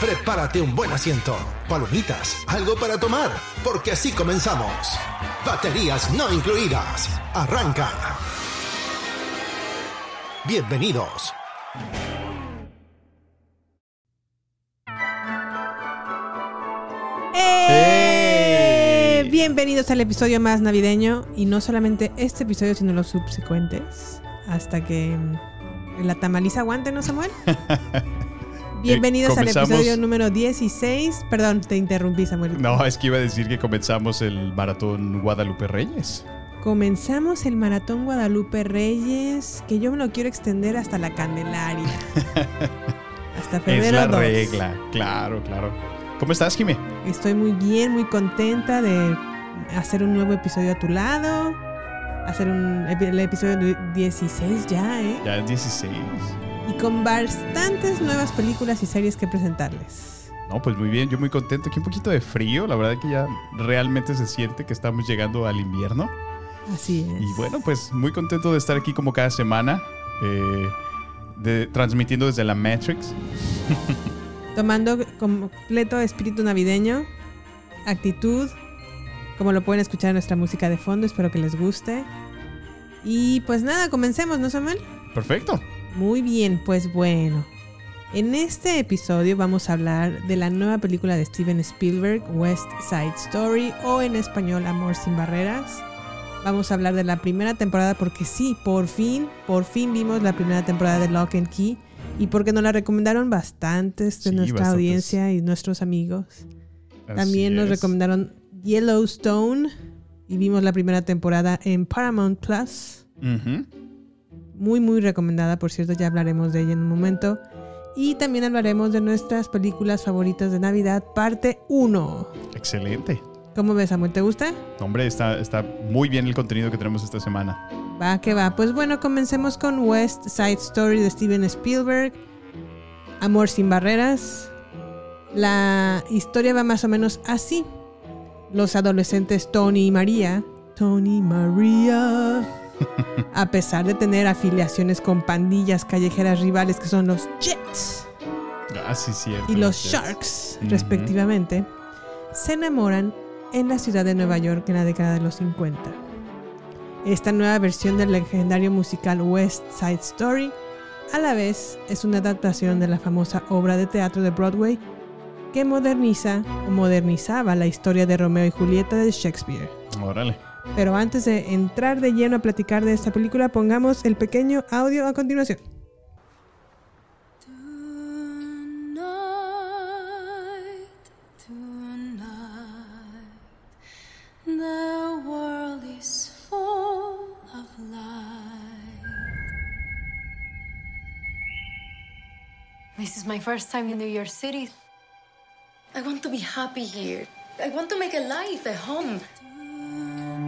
Prepárate un buen asiento, palomitas, algo para tomar, porque así comenzamos. Baterías no incluidas. Arranca. Bienvenidos. ¡Eh! Bienvenidos al episodio más navideño y no solamente este episodio sino los subsecuentes hasta que mm, la tamaliza aguante, ¿no Samuel? Bienvenidos al episodio número 16. Perdón, te interrumpí Samuel. No, es que iba a decir que comenzamos el maratón Guadalupe Reyes. Comenzamos el maratón Guadalupe Reyes que yo me lo quiero extender hasta la Candelaria. hasta Es febrero la 2. regla, claro, claro. ¿Cómo estás, Jimé? Estoy muy bien, muy contenta de hacer un nuevo episodio a tu lado. Hacer un, el episodio 16 ya, ¿eh? Ya es 16. Y con bastantes nuevas películas y series que presentarles. No, pues muy bien, yo muy contento. Aquí un poquito de frío, la verdad que ya realmente se siente que estamos llegando al invierno. Así es. Y bueno, pues muy contento de estar aquí como cada semana, eh, de, transmitiendo desde la Matrix. Tomando completo espíritu navideño, actitud, como lo pueden escuchar en nuestra música de fondo. Espero que les guste. Y pues nada, comencemos, ¿no, Samuel? Perfecto. Muy bien, pues bueno. En este episodio vamos a hablar de la nueva película de Steven Spielberg, West Side Story, o en español Amor sin Barreras. Vamos a hablar de la primera temporada porque sí, por fin, por fin vimos la primera temporada de Lock and Key y porque nos la recomendaron bastantes de Sí, nuestra bastantes. audiencia y nuestros amigos. Así También nos es. recomendaron Yellowstone y vimos la primera temporada en Paramount Plus. Ujú. Muy, muy recomendada, por cierto, ya hablaremos de ella en un momento. Y también hablaremos de nuestras películas favoritas de Navidad, parte 1. Excelente. ¿Cómo ves, Samuel? ¿Te gusta? Hombre, está, está muy bien el contenido que tenemos esta semana. Va, que va. Pues bueno, comencemos con West Side Story de Steven Spielberg. Amor sin barreras. La historia va más o menos así. Los adolescentes Tony y María. Tony y María. A pesar de tener afiliaciones con pandillas callejeras rivales que son los Jets Ah, sí, cierto. y los. Sharks, respectivamente, se enamoran en la ciudad de Nueva York en la década de los 50. Esta nueva versión del legendario musical West Side Story a la vez es una adaptación de la famosa obra de teatro de Broadway que moderniza o modernizaba la historia de Romeo y Julieta de Shakespeare. Órale. Pero antes de entrar de lleno a platicar de esta película, pongamos el pequeño audio a continuación. This is my first time in New York City. I want to be happy here. I want to make a life, a home.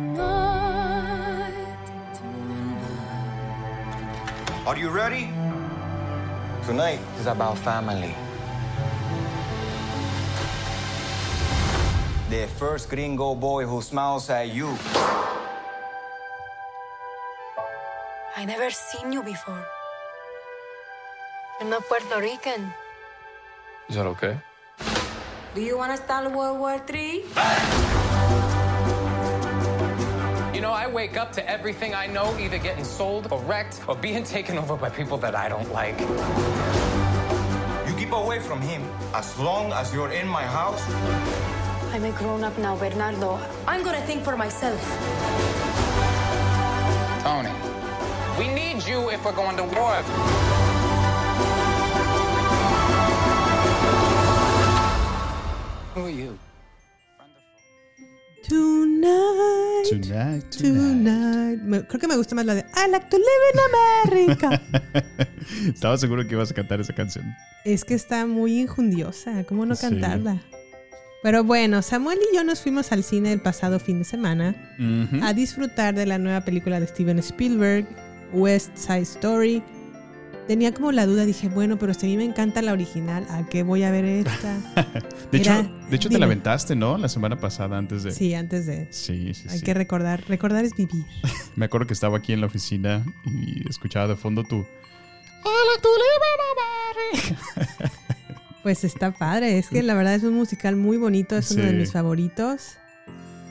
Tonight, tonight. Are you ready? Tonight is about family. The first gringo boy who smiles at you. I never seen you before. You're not Puerto Rican. Is that okay? Do you want to start World War III? You know, I wake up to everything I know either getting sold or wrecked or being taken over by people that I don't like. You keep away from him. As long as you're in my house, I'm a grown up now, Bernardo. I'm gonna think for myself. Tony, we need you if we're going to war. Who are you? Tonight. Tonight, creo que me gusta más la de I like to live in America. Estaba seguro que ibas a cantar esa canción. es que está muy injundiosa. ¿Cómo no Sí. cantarla? Pero bueno, Samuel y yo nos fuimos al cine el pasado fin de semana a disfrutar de la nueva película de Steven Spielberg, West Side Story. Tenía como la duda, dije, bueno, pero si a mí me encanta la original, ¿a qué voy a ver esta? De hecho, Era- de hecho te la aventaste, ¿no? La semana pasada antes de... Sí, antes de... Sí, sí, Hay sí. que recordar, recordar es vivir. Me acuerdo que estaba aquí en la oficina y escuchaba de fondo tu... Pues está padre, es que la verdad es un musical muy bonito, es uno de mis favoritos.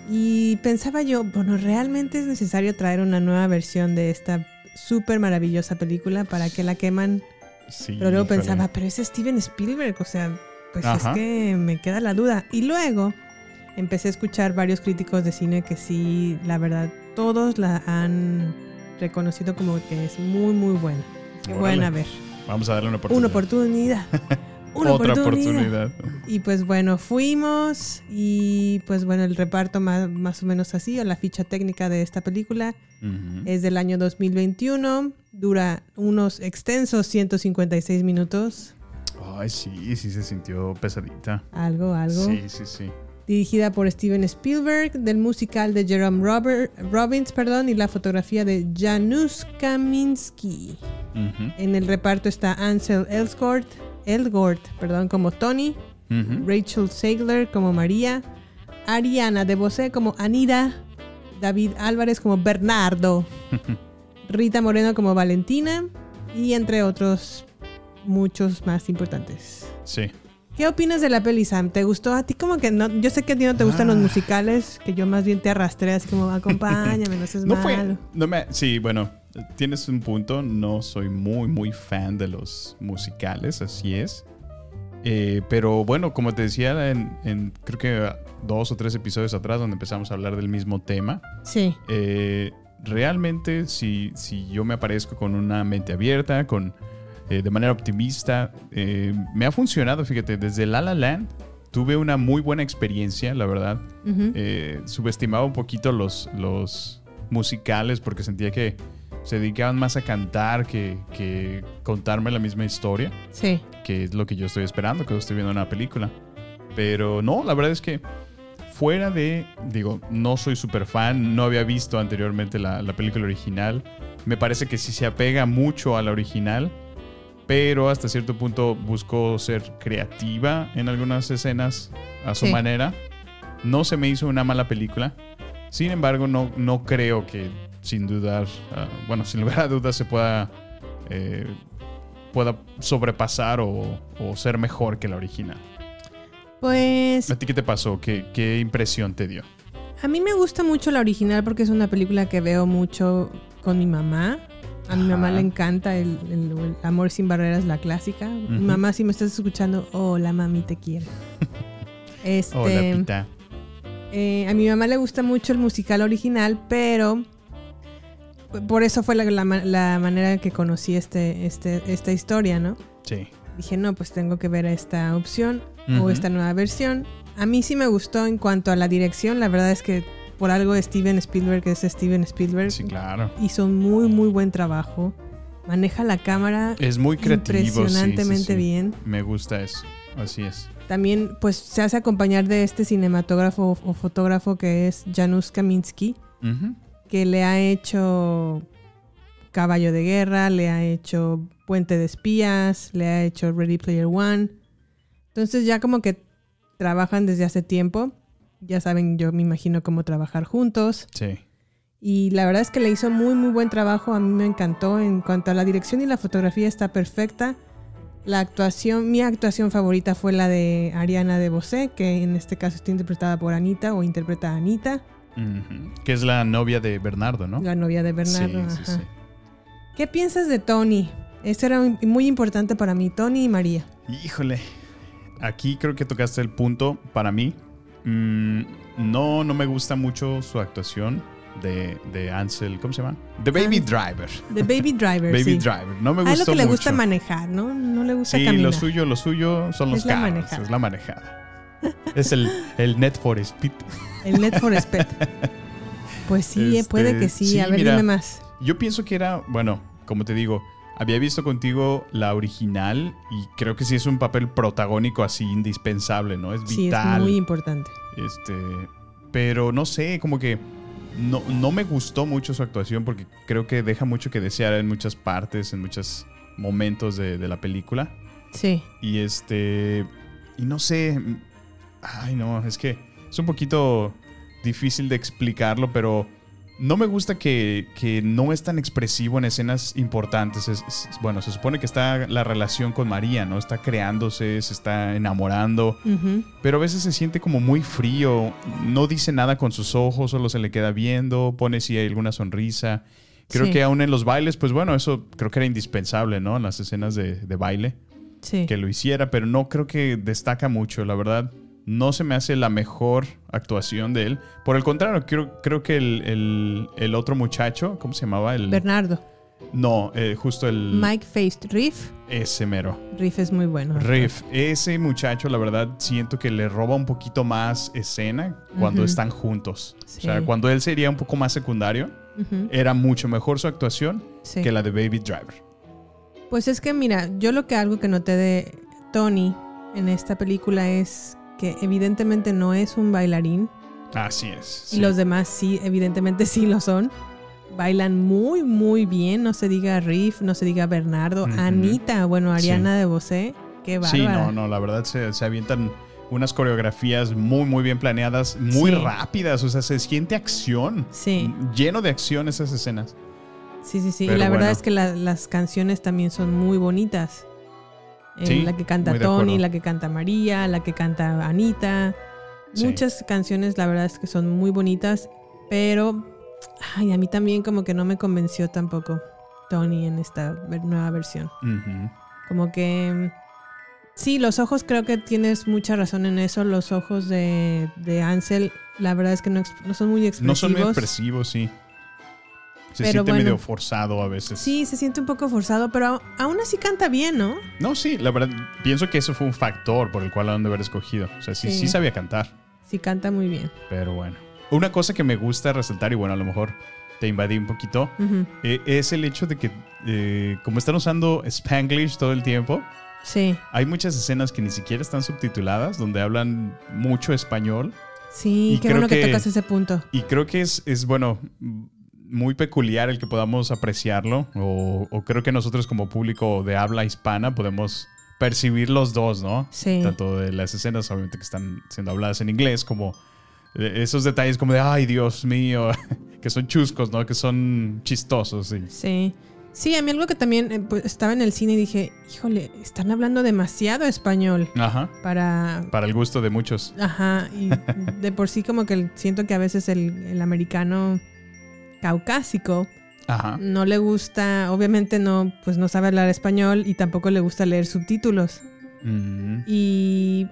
Y pensaba yo, bueno, ¿realmente es necesario traer una nueva versión de esta súper maravillosa película para que la queman? Sí, Pero luego híjole. pensaba, pero es Steven Spielberg, o sea, pues Ajá. es que me queda la duda. Y luego empecé a escuchar varios críticos de cine que sí, la verdad, todos la han reconocido como que es muy, muy buena. Órale. buena a ver. Vamos a darle una oportunidad. Una oportunidad. Una Otra oportunidad. oportunidad. Y pues bueno, fuimos y pues bueno, el reparto más, más o menos así, o la ficha técnica de esta película es del año 2021, dura unos extensos 156 minutos, Ay, sí, sí se sintió pesadita. algo, algo. Sí, sí, sí. Dirigida por Steven Spielberg, del musical de Jerome Robert, Robbins, perdón, y la fotografía de Janusz Kaminski. En el reparto está Ansel Elgort, Elgort, perdón, como Tony. Rachel Segler como María, Ariana de Bosé como Anida, David Álvarez como Bernardo, Rita Moreno como Valentina y entre otros muchos más importantes. Sí. ¿Qué opinas de la peli, Sam? ¿Te gustó? A ti como que no, yo sé que a ti no te gustan los Ah. musicales, que yo más bien te arrastré así como acompáñame, no seas No malo. fue. No me, sí, bueno, tienes un punto. No soy muy, muy fan de los musicales, así es. Eh, pero bueno, como te decía, en, en creo que dos o tres episodios atrás, donde empezamos a hablar del mismo tema, Sí, eh, realmente si, si yo me aparezco con una mente abierta, con eh, de manera optimista, me ha funcionado, fíjate, desde La La Land tuve una muy buena experiencia, la verdad. Subestimaba un poquito los, los musicales porque sentía que se dedicaban más a cantar que, que contarme la misma historia, sí. que es lo que yo estoy esperando, que estoy viendo en una película. Pero no, la verdad es que fuera de, digo, no soy súper fan, no había visto anteriormente la, la película original. Me parece que sí se apega mucho a la original, pero hasta cierto punto buscó ser creativa en algunas escenas a su Sí. manera. No se me hizo una mala película. Sin embargo, no, no creo que sin dudar, ah, bueno, sin lugar a dudas se pueda, eh, pueda sobrepasar o, o ser mejor que la original. Pues ¿A ti qué te pasó? ¿Qué, qué impresión te dio? A mí me gusta mucho la original porque es una película que veo mucho con mi mamá. A mi mamá Ajá. le encanta el, el- el Amor sin barreras, la clásica. Mi mamá, si me estás escuchando, hola mami, te quiero. Este, Hola, Pita. Eh, a mi mamá le gusta mucho el musical original, pero por eso fue la, la ma- la manera que conocí este, este, esta historia, ¿no? Sí. Dije, no, pues tengo que ver esta opción o esta nueva versión. A mí sí me gustó en cuanto a la dirección. La verdad es que por algo Steven Spielberg es Steven Spielberg. Sí, claro. Hizo un muy, muy buen trabajo. Maneja la cámara Es muy creativo. sí, sí, impresionantemente sí. bien. Me gusta eso. Así es. También pues se hace acompañar de este cinematógrafo o fotógrafo que es Janusz Kaminski, que le ha hecho Caballo de Guerra, le ha hecho Puente de Espías, le ha hecho Ready Player One. Entonces ya como que trabajan desde hace tiempo. Ya saben, yo me imagino cómo trabajar juntos. Sí. Y la verdad es que le hizo muy, muy buen trabajo. A mí me encantó. En cuanto a la dirección y la fotografía está perfecta. La actuación, mi actuación favorita fue la de Ariana de Bosé, que en este caso está interpretada por Anita o interpreta a Anita. Que es la novia de Bernardo, ¿no? la novia de Bernardo. Sí, sí, sí. ¿Qué piensas de Tony? Eso era muy- muy importante para mí, Tony y María. Híjole. Aquí creo que tocaste el punto para mí. Mm, no, no me gusta mucho su actuación de, de Ansel. ¿Cómo se llama? The Baby Driver. The Baby Driver. Baby sí. Driver. No me A él gustó lo que le gusta manejar, ¿no? No le gusta Sí, caminar. lo suyo, lo suyo son los Es la carros. manejada. Es la manejada. es el, el Net for Speed. El Net for Speed. Pues sí, eh, Este, puede que sí. sí, A ver, mira. dime más. Yo pienso que era, bueno, como te digo, había visto contigo la original y creo que sí es un papel protagónico así indispensable, ¿no? Es Sí, es vital. muy importante. Este, pero no sé, como que no, no me gustó mucho su actuación porque creo que deja mucho que desear en muchas partes, en muchos momentos de, de la película. Sí. Y este, y no sé, ay no, es que es un poquito difícil de explicarlo, pero no me gusta que, que no es tan expresivo en escenas importantes. Es- es- bueno, se supone que está la relación con María, ¿no? Está creándose, se está enamorando. Pero a veces se siente como muy frío, no dice nada con sus ojos, solo se le queda viendo, pone si hay alguna sonrisa. Creo Sí. que aún en los bailes, pues bueno, eso creo que era indispensable, ¿no? En las escenas de, de baile, Sí. que lo hiciera, pero no creo que destaca mucho, la verdad. No se me hace la mejor actuación de él. Por el contrario, creo, creo que el, el- el otro muchacho, ¿cómo se llamaba? El, Bernardo. no, eh, justo el... Mike Faced Riff. Ese mero. Riff es muy bueno. Riff, ese muchacho, la verdad, siento que le roba un poquito más escena cuando están juntos. Sí. O sea, cuando él sería un poco más secundario, era mucho mejor su actuación Sí. que la de Baby Driver. Pues es que mira, yo lo que algo que noté de Tony en esta película es que evidentemente no es un bailarín Así es. y sí. los demás sí, evidentemente sí lo son. Bailan muy, muy bien, no se diga Riff, no se diga Bernardo. Anita, bueno, Ariana de Bosé, qué bárbara. Sí, no, no, la verdad se, se avientan unas coreografías muy, muy bien planeadas, muy Sí. rápidas, o sea, se siente acción. Sí. Lleno de acción esas escenas. Sí, sí, sí. Y la verdad es que la- las canciones también son muy bonitas. Eh, Sí, la que canta Tony, la que canta María, la que canta Anita. Sí. Muchas canciones, la verdad es que son muy bonitas, pero ay, a mí también como que no me convenció tampoco Tony en esta nueva versión. Como que sí, los ojos creo que tienes mucha razón en eso. Los ojos de, de Ansel, la verdad es que no, no son muy No expresivos. son muy expresivos, sí. Se Pero siente bueno. medio forzado a veces. Sí, se siente un poco forzado, pero aún así canta bien, ¿no? No, sí, la verdad, pienso que eso fue un factor por el cual lo han de haber escogido. O sea, sí, Sí. sí sabía cantar, Sí, canta muy bien. pero bueno. Una cosa que me gusta resaltar, y bueno, a lo mejor te invadí un poquito, eh, es el hecho de que, eh, como están usando Spanglish todo el tiempo, Sí, hay muchas escenas que ni siquiera están subtituladas, donde hablan mucho español. sí, Y qué creo bueno que, que- tocas ese punto. Y creo que es, es bueno, muy peculiar el que podamos apreciarlo, o, o creo que nosotros como público de habla hispana podemos percibir los dos, ¿no? Sí. Tanto de las escenas, obviamente, que están siendo habladas en inglés, como eh, esos detalles como de, ay, Dios mío, que son chuscos, ¿no? Que son chistosos, sí. Sí. Sí, a mí algo que también eh, pues, estaba en el cine y dije, híjole, están hablando demasiado español Ajá. para... Para el gusto de muchos. Ajá, y de por sí como que siento que a veces el, el americano caucásico Ajá. no le gusta, obviamente no, pues no sabe hablar español y tampoco le gusta leer subtítulos. Mm, Y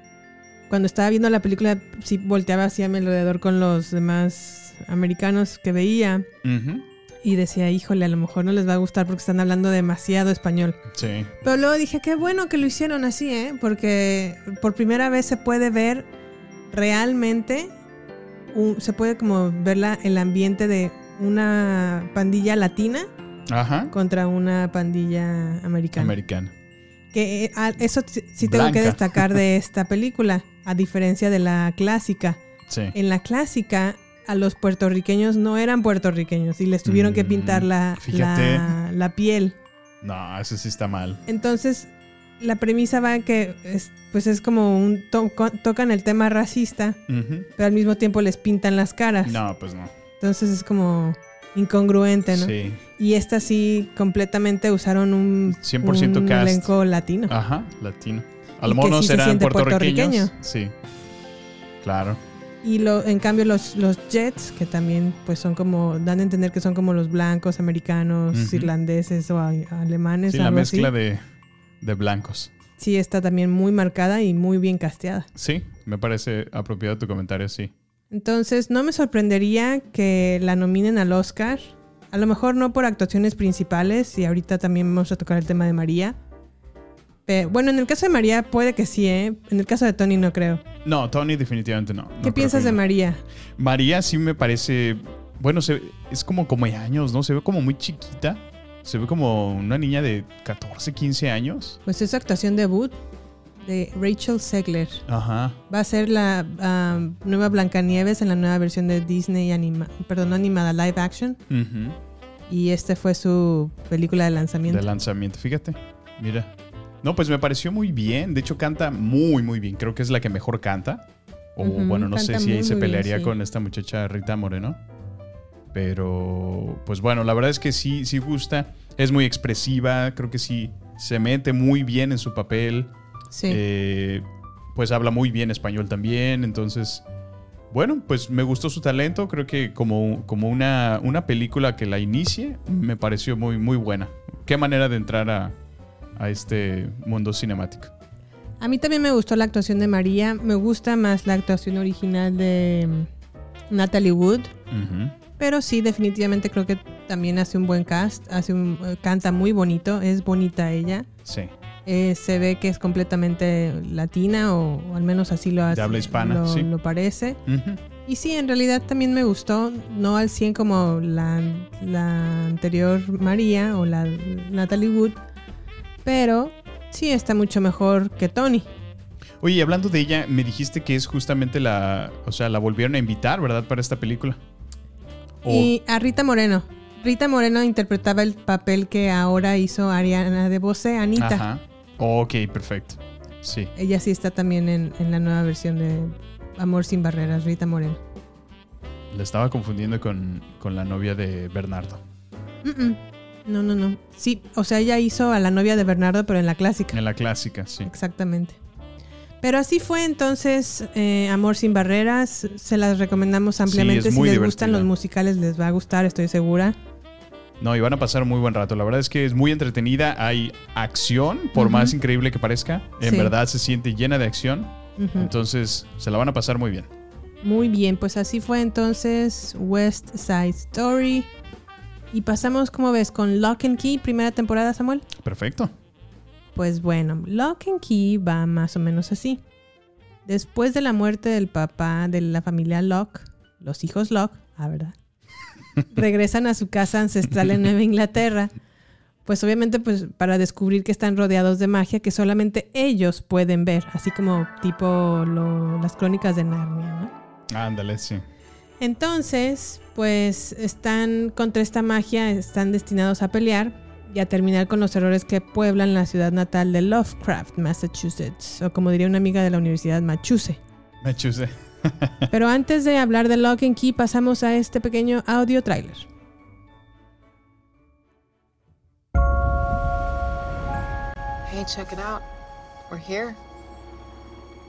cuando estaba viendo la película, sí volteaba hacia mi alrededor con los demás americanos que veía y decía, híjole, a lo mejor no les va a gustar porque están hablando demasiado español. Sí. Pero luego dije, qué bueno que lo hicieron así, ¿eh? Porque por primera vez se puede ver realmente, un- se puede como ver la- el ambiente de una pandilla latina Ajá. contra una pandilla americana. Que eh, eso sí tengo que destacar de esta película, a diferencia de la clásica. Sí. En la clásica, a los puertorriqueños no eran puertorriqueños y les tuvieron que Mm, pintar la, la, la piel. No, eso sí está mal. Entonces, la premisa va en que es, pues es como un to- tocan el tema racista, Ujú. pero al mismo tiempo les pintan las caras. No, pues no. Entonces es como incongruente, ¿no? Sí. Y esta sí completamente usaron un, 100% un cast. elenco latino. Ajá, latino. A lo mejor sí serán puertorriqueños. puertorriqueño. Sí. Claro. Y lo, en cambio los, los Jets, que también pues son como, dan a entender que son como los blancos, americanos, Ujú. irlandeses o a- alemanes, Sí, la así. mezcla de, de blancos. sí está también muy marcada y muy bien casteada. Sí, me parece apropiado tu comentario, sí. Entonces, no me sorprendería que la nominen al Oscar. A lo mejor no por actuaciones principales, y ahorita también vamos a tocar el tema de María. Pero, bueno, en el caso de María puede que sí, ¿eh? En el caso de Tony no creo. No, Tony definitivamente no. No ¿Qué piensas de no. María? María sí me parece. Bueno, se, es como, como de años, ¿no? Se ve como muy chiquita. Se ve como una niña de 14, 15 años. Pues es actuación debut de Rachel Segler. Ajá. Va a ser la ah, nueva Blancanieves en la nueva versión de Disney anima, perdón, no animada, live action. Y este fue su película de lanzamiento. De lanzamiento, fíjate. Mira. No, pues me pareció muy bien. De hecho, canta muy, muy bien. Creo que es la que mejor canta. O bueno, no sé si ahí se bien, pelearía sí. con esta muchacha Rita Moreno. Pero, pues bueno, la verdad es que sí, sí gusta. Es muy expresiva. Creo que sí se mete muy bien en su papel. Sí. Eh, pues habla muy bien español también. Entonces, bueno, pues me gustó su talento. Creo que como, como una, una película que la inicie, me pareció muy, muy buena. Qué manera de entrar a, a este mundo cinemático. A mí también me gustó la actuación de María. Me gusta más la actuación original de mm, Natalie Wood. Pero sí, definitivamente creo que también hace un buen cast. Hace un, eh, canta muy bonito. Es bonita ella. Sí. Eh, se ve que es completamente latina o, o al menos así lo hace. De habla hispana, lo, sí. lo parece. Y sí, en realidad también me gustó. No al 100 como la, la anterior María o la Natalie Wood. Pero sí está mucho mejor que Tony. Oye, hablando de ella, me dijiste que es justamente la. O sea, la volvieron a invitar, ¿verdad? Para esta película. O- Y a Rita Moreno. Rita Moreno interpretaba el papel que ahora hizo Ariana de Bose, Anita. Ajá. Ok, perfecto. Sí. Ella sí está también en, en la nueva versión de Amor sin Barreras, Rita Moreno. La estaba confundiendo con, con la novia de Bernardo. No, no, no. Sí, o sea, ella hizo a la novia de Bernardo, pero en la clásica. En la clásica, sí. Exactamente. Pero así fue entonces eh, Amor sin Barreras. Se las recomendamos ampliamente. es si les gustan los musicales, les va a gustar, estoy segura. No, y van a pasar muy buen rato. La verdad es que es muy entretenida. Hay acción, por más increíble que parezca. En Sí. verdad se siente llena de acción. Entonces, se la van a pasar muy bien. Muy bien, pues así fue entonces West Side Story. Y pasamos, como ves, con Lock and Key, primera temporada, Samuel. Perfecto. Pues bueno, Lock and Key va más o menos así. Después de la muerte del papá de la familia Locke, los hijos Locke, ah, ¿verdad? Regresan a su casa ancestral en Nueva Inglaterra. Pues obviamente pues para descubrir que están rodeados de magia que solamente ellos pueden ver, así como tipo lo- las crónicas de Narnia, ¿no? Ándale, sí. Entonces, pues están contra esta magia, están destinados a pelear y a terminar con los errores que pueblan la ciudad natal de Lovecraft, Massachusetts, o como diría una amiga de la Universidad Machuse. Me chuse. Pero antes de hablar de Lock and Key, pasamos a este pequeño audio trailer. Hey, check it out. We're here.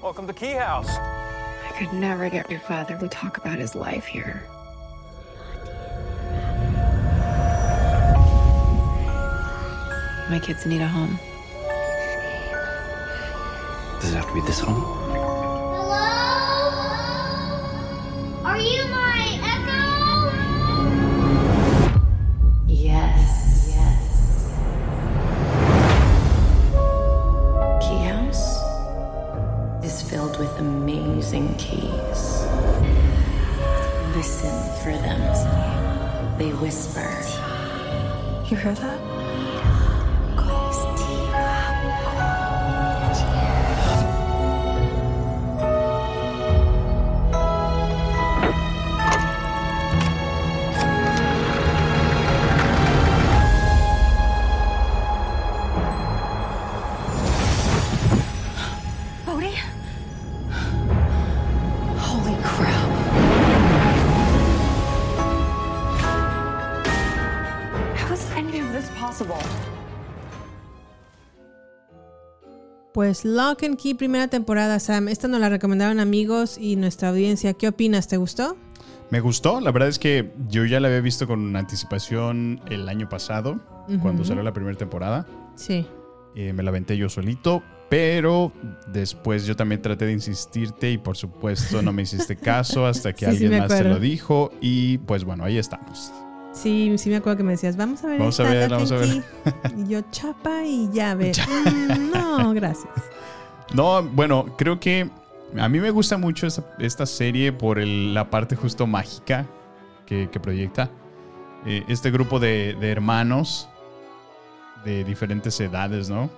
Welcome to Key House. I could never get your father to talk about his life here. My kids need a home. Does it have to be this home? Keys. Listen for them. They whisper. You hear that? Pues Lock and Key, primera temporada, Sam. Esta nos la recomendaron amigos y nuestra audiencia. ¿Qué opinas? ¿Te gustó? Me gustó. La verdad es que yo ya la había visto con anticipación el año pasado, cuando salió la primera temporada. Sí. Eh, me la aventé yo solito. Pero después yo también traté de insistirte y por supuesto no me hiciste caso hasta que Sí, alguien más te lo dijo y pues bueno, ahí estamos. Sí, sí me acuerdo que me decías, vamos a ver Vamos a ver, vamos a ver. Key". Y yo, chapa y llave. Mm, no, gracias. No, bueno, creo que a mí me gusta mucho esta, esta serie por el- la parte justo mágica que, que proyecta. Eh, este grupo de, de hermanos de diferentes edades, ¿no?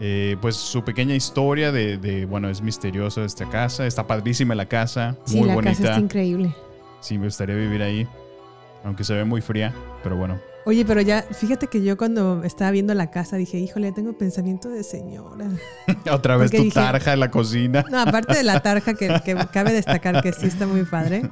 Eh, pues su pequeña historia de, de, bueno, es misteriosa esta casa, está padrísima la casa, Sí, muy la bonita. casa está increíble. Sí, me gustaría vivir ahí, aunque se ve muy fría, pero bueno. Oye, pero ya, fíjate que yo cuando estaba viendo la casa dije, híjole, tengo pensamiento de señora. Otra vez Porque tu dije- tarja en la cocina. No, aparte de la tarja, que, que cabe destacar que sí está muy padre,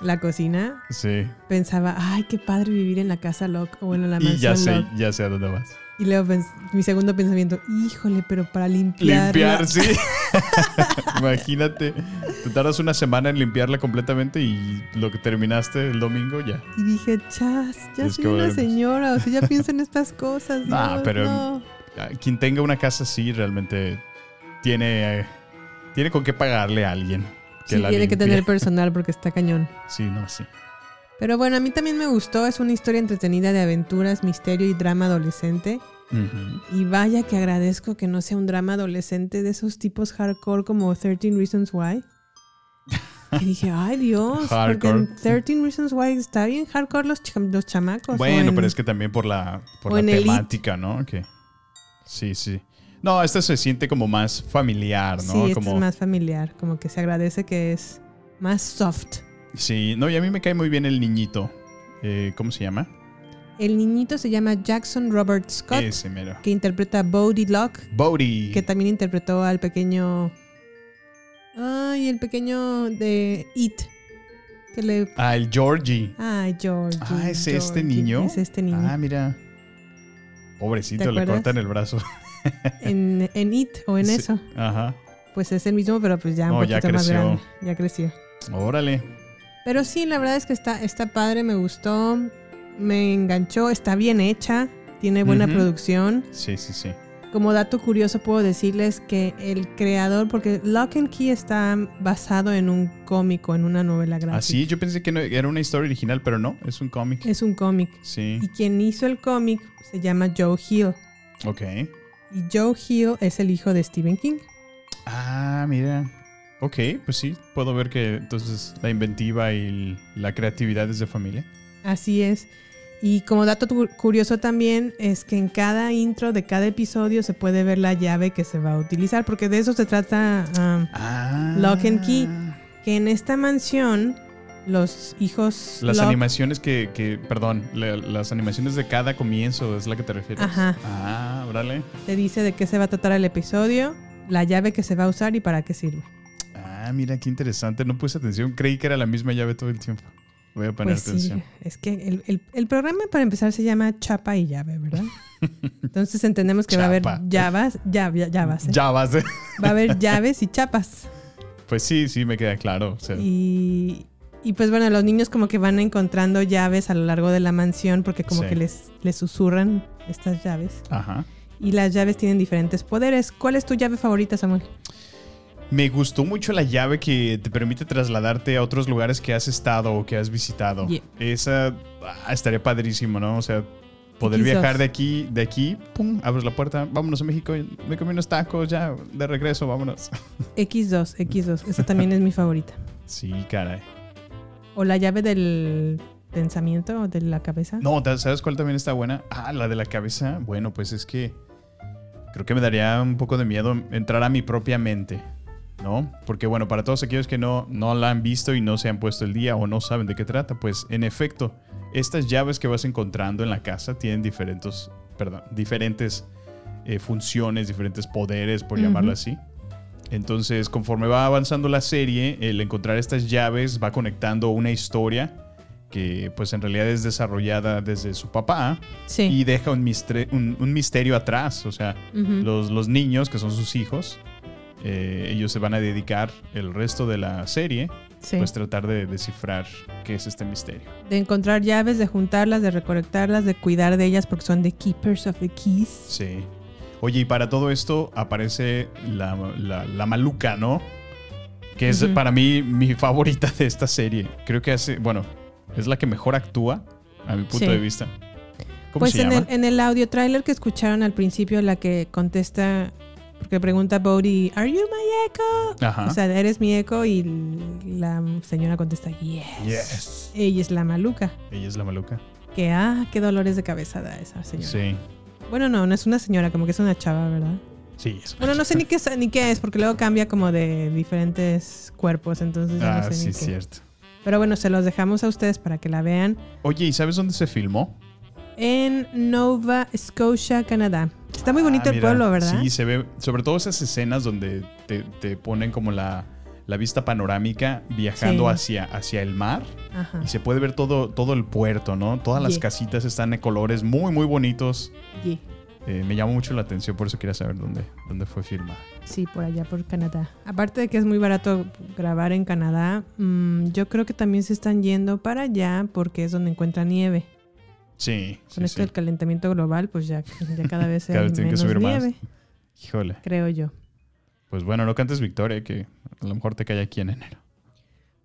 la cocina, Sí. pensaba, ay, qué padre vivir en la casa Locke o en la Y ya mansión sé, Locke. ya sé a dónde vas. Y luego mi segundo pensamiento, híjole, pero para limpiar. Limpiar, sí. Imagínate, te tardas una semana en limpiarla completamente y lo que terminaste el domingo ya. Y dije, chas, ya soy una señora, o sea, ya pienso en estas cosas. Ah, Dios, pero no. quien tenga una casa así realmente tiene, eh, tiene con qué pagarle a alguien. Que Sí, la tiene que tener personal porque está cañón. Sí, no, sí. Pero bueno, a mí también me gustó. Es una historia entretenida de aventuras, misterio y drama adolescente. Y vaya que agradezco que no sea un drama adolescente de esos tipos hardcore como 13 Reasons Why. Que dije, ay Dios, porque Hardcore. en 13 Reasons Why está bien hardcore los, los chamacos. Bueno, en- pero es que también por la, por la Elite. temática, ¿no? Que, sí, sí. No, esta se siente como más familiar, ¿no? Sí, este como, es más familiar, como que se agradece que es más soft. Sí, no, y a mí me cae muy bien el niñito. Eh, ¿Cómo se llama? El niñito se llama Jackson Robert Scott, Ese mero. que interpreta a Bodie Locke, Bodhi. que también interpretó al pequeño... Ay, el pequeño de It. Que le... Ah, el Georgie. Ay, George. Ah, ¿es este Georgie, niño? Es este niño. Ah, mira. Pobrecito, ¿Te le cortan el brazo. En, en It o en Sí. eso. Ajá. Pues es el mismo, pero pues ya un No, ya poquito más creció. grande. Ya creció. Órale. Pero sí, la verdad es que está, está padre, me gustó, me enganchó, está bien hecha, tiene buena producción. Sí, sí, sí. Como dato curioso puedo decirles que el creador, porque Lock and Key está basado en un cómic o en una novela gráfica. Así, yo pensé que no- era una historia original, pero no, es un cómic. Es un cómic. Sí. Y quien hizo el cómic se llama Joe Hill. Ok. Y Joe Hill es el hijo de Stephen King. Ah, mira. Ok, pues sí, puedo ver que entonces la inventiva y la creatividad es de familia. Así es. Y como dato curioso también es que en cada intro de cada episodio se puede ver la llave que se va a utilizar, porque de eso se trata um, Ah. Lock and Key. Que en esta mansión los hijos... Las Lock- animaciones que, que perdón, la- las animaciones de cada comienzo es la que te refieres. Ajá. Ah, órale. te dice de qué se va a tratar el episodio, la llave que se va a usar y para qué sirve. Ah, mira qué interesante. No puse atención. Creí que era la misma llave todo el tiempo. Voy a poner Pues sí, atención. es que el, el- el programa para empezar se llama Chapa y Llave, ¿verdad? Entonces entendemos que va a haber Chapa. llaves, llaves, llaves. ¿eh? Llaves. ¿eh? Va a haber llaves y chapas. Pues sí, sí, me queda claro. o sea, Y, y pues bueno, los niños como que van encontrando llaves a lo largo de la mansión porque como Sí. que les, les susurran estas llaves. Ajá. Y las llaves tienen diferentes poderes. ¿Cuál es tu llave favorita, Samuel? Me gustó mucho la llave que te permite trasladarte a otros lugares que has estado o que has visitado. Yeah. Esa ah, estaría padrísimo, ¿no? O sea, poder X2. viajar de aquí, de aquí, pum, abres la puerta, vámonos a México, me comí unos tacos, ya, de regreso, vámonos. X2, X2. Esa también es mi favorita. Sí, caray. O la llave del pensamiento o de la cabeza. No, ¿te- ¿sabes cuál también está buena? Ah, la de la cabeza. Bueno, pues es que creo que me daría un poco de miedo entrar a mi propia mente, ¿no? Porque bueno, para todos aquellos que no, no la han visto y no se han puesto el día o no saben de qué trata, pues en efecto, estas llaves que vas encontrando en la casa tienen diferentes, perdón, diferentes eh, funciones, diferentes poderes, por llamarlo así. Entonces, conforme va avanzando la serie, el encontrar estas llaves va conectando una historia que pues en realidad es desarrollada desde su papá Sí. y deja un, un- un misterio atrás. O sea, los, los niños, que son sus hijos, eh, ellos se van a dedicar el resto de la serie, Sí. pues tratar de descifrar qué es este misterio. De encontrar llaves, de juntarlas, de recolectarlas, de cuidar de ellas porque son the keepers of the keys. Sí. Oye, y para todo esto aparece la, la- la maluca, ¿no? Que es para mí mi favorita de esta serie. Creo que hace, bueno, es la que mejor actúa, a mi punto Sí. de vista. ¿Cómo pues se en llama? el, en el audio trailer que escucharon al principio, la que contesta, porque pregunta Bodhi, ¿Are you my echo? Ajá. O sea, ¿eres mi eco? Y la señora contesta, Yes. Yes. Ella es la maluca. Ella es la maluca. Que, ah, qué dolores de cabeza da esa señora. Sí. Bueno, no, no es una señora, como que es una chava, ¿verdad? Sí, es Bueno, no sé ni qué, es- ni qué es, porque luego cambia como de diferentes cuerpos, entonces ya Ah, no sé sí, ni es qué. cierto. Pero bueno, se los dejamos a ustedes para que la vean Oye, ¿y sabes dónde se filmó? en Nova Scotia, Canadá. Está muy bonito Ah, el mira, pueblo, ¿verdad? Sí, se ve, sobre todo esas escenas donde te, te ponen como la, la vista panorámica viajando Sí. hacia, hacia el mar Ajá. y se puede ver todo, todo el puerto, ¿no? Todas las Yeah. casitas están de colores muy, muy bonitos. Yeah. Eh, me llamó mucho la atención, por eso quería saber dónde, dónde fue filmada. Sí, por allá, por Canadá. Aparte de que es muy barato grabar en Canadá, mm, yo creo que también se están yendo para allá porque es donde encuentran nieve. Sí, Con sí, esto sí. del calentamiento global, pues ya, ya cada vez Cada hay vez que menos subir más. nieve, Híjole. creo yo. Pues bueno, no cantes victoria, que a lo mejor te cae aquí en enero.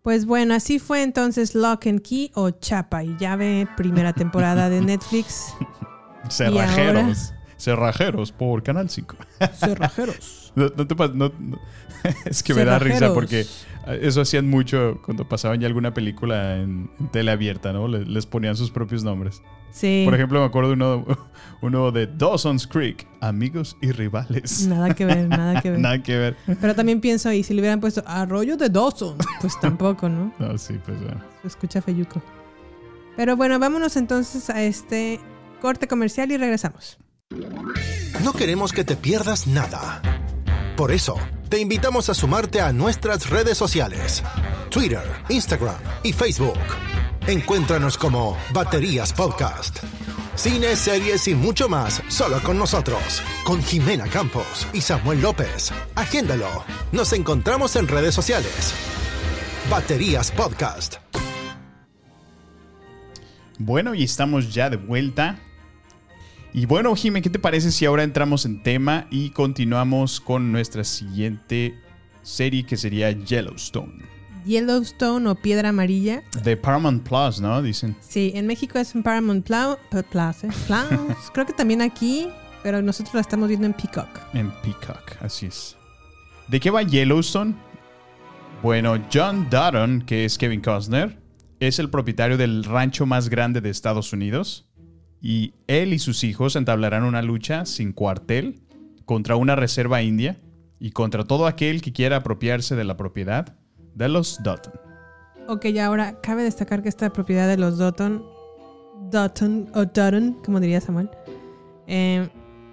Pues bueno, así fue entonces Lock and Key o Chapa y llave, primera temporada de Netflix. Cerrajeros. Cerrajeros por Canal 5. Cerrajeros. No, no te no- es que me da risa porque eso hacían mucho cuando pasaban ya alguna película en, en tele abierta, ¿no? Le- Les, ponían sus propios nombres. Sí. Por ejemplo, me acuerdo de uno, uno de Dawson's Creek, Amigos y Rivales. Nada que ver, nada que ver. Nada que ver. Pero también pienso, y si le hubieran puesto Arroyo de Dawson, pues tampoco, ¿no? No, sí, pues bueno. Se escucha feyuco. Pero bueno, vámonos entonces a este corte comercial y regresamos. No queremos que te pierdas nada. Por eso, te invitamos a sumarte a nuestras redes sociales. Twitter, Instagram y Facebook. Encuéntranos como Baterías Podcast. Cine, series y mucho más solo con nosotros. Con Jimena Campos y Samuel López. Agéndalo. Nos encontramos en redes sociales. Baterías Podcast. Bueno, y estamos ya de vuelta. Y bueno, Jime, ¿qué te parece si ahora entramos en tema y continuamos con nuestra siguiente serie que sería Yellowstone? Yellowstone o Piedra Amarilla. De Paramount Plus, ¿no? Dicen. Sí, en México es en Paramount Plau- P- Plus. ¿eh? Plus. Creo que también aquí, pero nosotros la estamos viendo en Peacock. En Peacock, así es. ¿De qué va Yellowstone? Bueno, John Dutton, que es Kevin Costner, es el propietario del rancho más grande de Estados Unidos. Y él y sus hijos entablarán una lucha sin cuartel contra una reserva india y contra todo aquel que quiera apropiarse de la propiedad de los Dutton. Ok, ahora cabe destacar que esta propiedad de los Dutton, Dutton o Dutton, como diría Samuel, eh,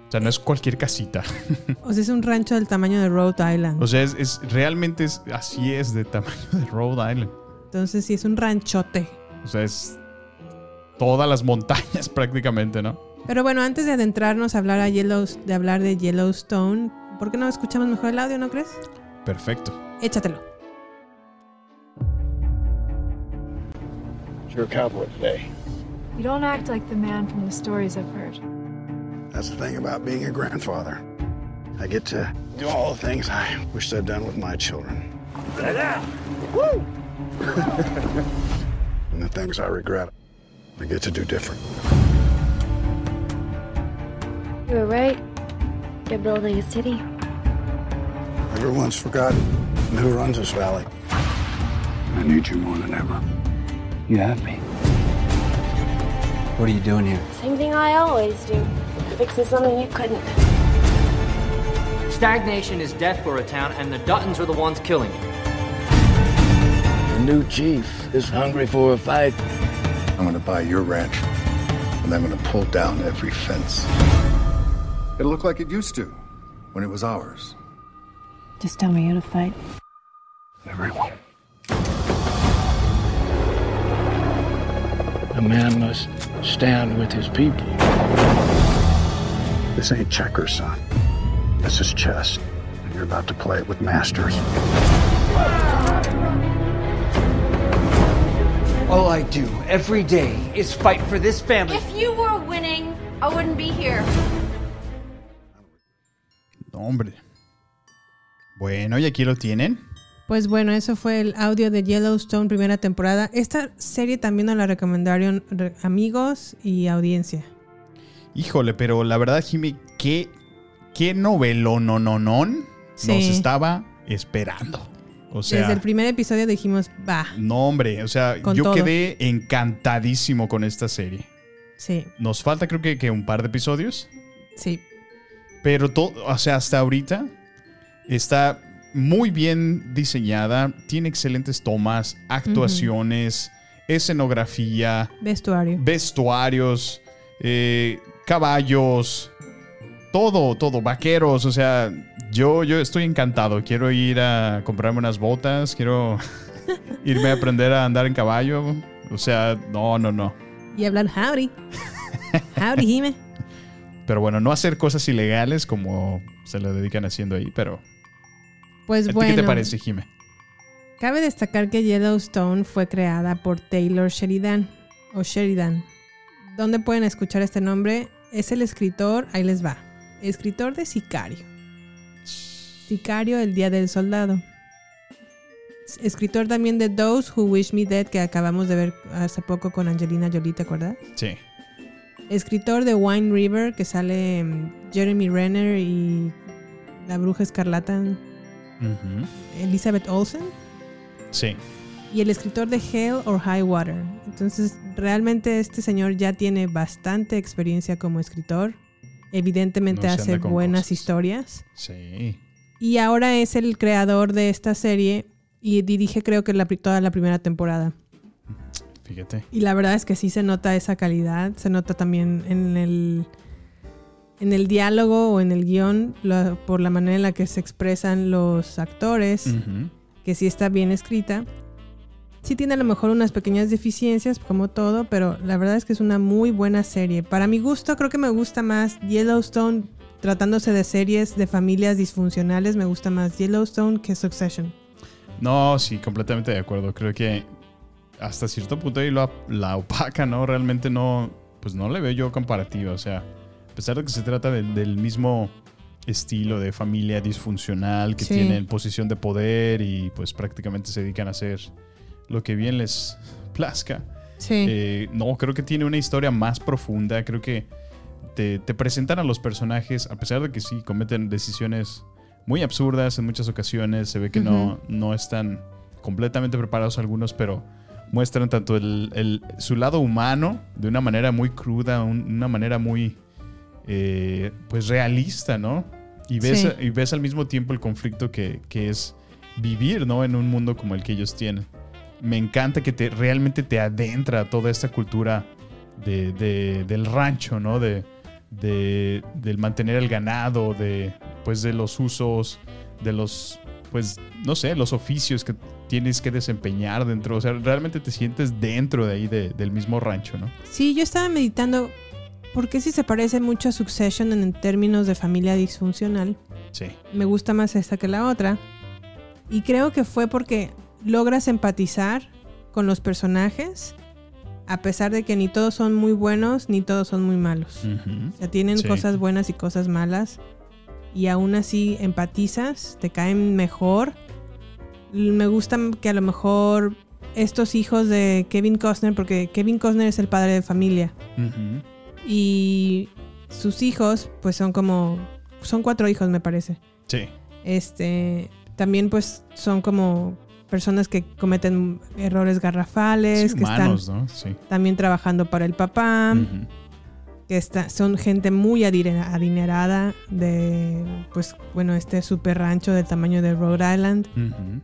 O sea, no es cualquier casita. o sea, es un rancho del tamaño de Rhode Island. O sea, es, es- realmente es, así es de tamaño de Rhode Island. Entonces sí es un ranchote. O sea, es todas las montañas prácticamente, ¿no? Pero bueno, antes de adentrarnos a hablar, a Yellows- de, hablar de Yellowstone, ¿por qué no escuchamos mejor el audio, no crees? Perfecto. Échatelo. You're a cowboy today. You don't act like the man from the stories I've heard. That's the thing about being a grandfather. I get to do all the things I wished I'd done with my children. Woo! And the things I regret, I get to do different. You were right. You're building a city. Everyone's forgotten who runs this valley. I need you more than ever. You have me. What are you doing here? Same thing I always do. Fixing something you couldn't. Stagnation is death for a town, and the Duttons are the ones killing it. The new chief is hungry for a fight. I'm gonna buy your ranch, and I'm gonna pull down every fence. It'll look like it used to when it was ours. Just tell me who to fight. Everyone. A man must stand with his people. This ain't checkers, son. This is chess. And you're about to play it with masters. All I do every day is fight for this family. If you were winning, I wouldn't be here. Hombre. Bueno, y aquí lo tienen. Pues bueno, eso fue el audio de Yellowstone primera temporada. Esta serie también nos la recomendaron re- amigos y audiencia. Híjole, pero la verdad, Jimmy, qué, qué novelo no, no, nos Sí. estaba esperando. O sea, Desde el primer episodio dijimos, va, no, hombre, o sea, yo todo. quedé encantadísimo con esta serie. sí, Nos falta, creo que, que un par de episodios. sí. Pero todo, o sea, hasta ahorita está muy bien diseñada, tiene excelentes tomas, actuaciones, escenografía, Vestuario. vestuarios, eh, caballos, todo, todo, vaqueros, o sea, yo, yo estoy encantado. Quiero ir a comprarme unas botas, quiero irme a aprender a andar en caballo. O sea, no, no, no. Y hablar howdy. Howdy, Jime. Pero bueno, no hacer cosas ilegales como se lo dedican haciendo ahí, pero... Pues ¿A bueno. qué te parece, Jime? Cabe destacar que Yellowstone fue creada por Taylor Sheridan o Sheridan. ¿Dónde pueden escuchar este nombre? Es el escritor, ahí les va. Escritor de Sicario. Sicario, el Día del Soldado. Escritor también de Those Who Wish Me Dead, que acabamos de ver hace poco con Angelina Jolie, ¿te acuerdas? Sí. Escritor de Wine River, que sale mm, Jeremy Renner y la bruja escarlata. Elizabeth Olsen. Sí. y el escritor de Hell or High Water. Entonces, realmente este señor ya tiene bastante experiencia como escritor. Evidentemente No hace buenas cosas. historias. Sí. Y ahora es el creador de esta serie y dirige creo que la, toda la primera temporada. Fíjate. Y la verdad es que sí se nota esa calidad, se nota también en el, en el diálogo o en el guion, por la manera en la que se expresan los actores, que sí está bien escrita. Sí tiene a lo mejor unas pequeñas deficiencias, como todo, pero la verdad es que es una muy buena serie. Para mi gusto, creo que me gusta más Yellowstone, tratándose de series de familias disfuncionales, me gusta más Yellowstone que Succession. No, sí, completamente de acuerdo. Creo que hasta cierto punto ahí la opaca, ¿no? Realmente no, pues no le veo yo comparativa. O sea, a pesar de que se trata de- del mismo estilo de familia disfuncional que Sí. tienen posición de poder y pues prácticamente se dedican a hacer lo que bien les plazca. Sí. Eh, no, creo que tiene una historia más profunda. Creo que te, te presentan a los personajes, a pesar de que sí cometen decisiones muy absurdas en muchas ocasiones. Se ve que no, no están completamente preparados algunos, pero muestran tanto el, el- su lado humano de una manera muy cruda, un- una manera muy eh, pues realista, ¿no? Y ves, Sí. y ves al mismo tiempo el conflicto que, que es vivir, ¿no? En un mundo como el que ellos tienen. Me encanta que te, realmente te adentra a toda esta cultura de, de- del rancho, ¿no? De, de- del mantener el ganado, de, pues, de los usos, de los, pues, no sé, los oficios que tienes que desempeñar dentro. O sea, realmente te sientes dentro de ahí de- del mismo rancho, ¿no? Sí, yo estaba meditando, ¿por qué si se parece mucho a Succession en términos de familia disfuncional? Sí. me gusta más esta que la otra. Y creo que fue porque logras empatizar con los personajes, a pesar de que ni todos son muy buenos ni todos son muy malos. O sea, tienen Sí. cosas buenas y cosas malas. Y aún así empatizas, te caen mejor. Me gusta que a lo mejor estos hijos de Kevin Costner, porque Kevin Costner es el padre de familia. Y sus hijos, pues son como. Son cuatro hijos, me parece. Sí. Este. También, pues, son como personas que cometen errores garrafales, Sí, que humanos, están ¿no? Sí. también trabajando para el papá, que está, son gente muy adinerada de, pues, bueno, este super rancho del tamaño de Rhode Island. Ujú.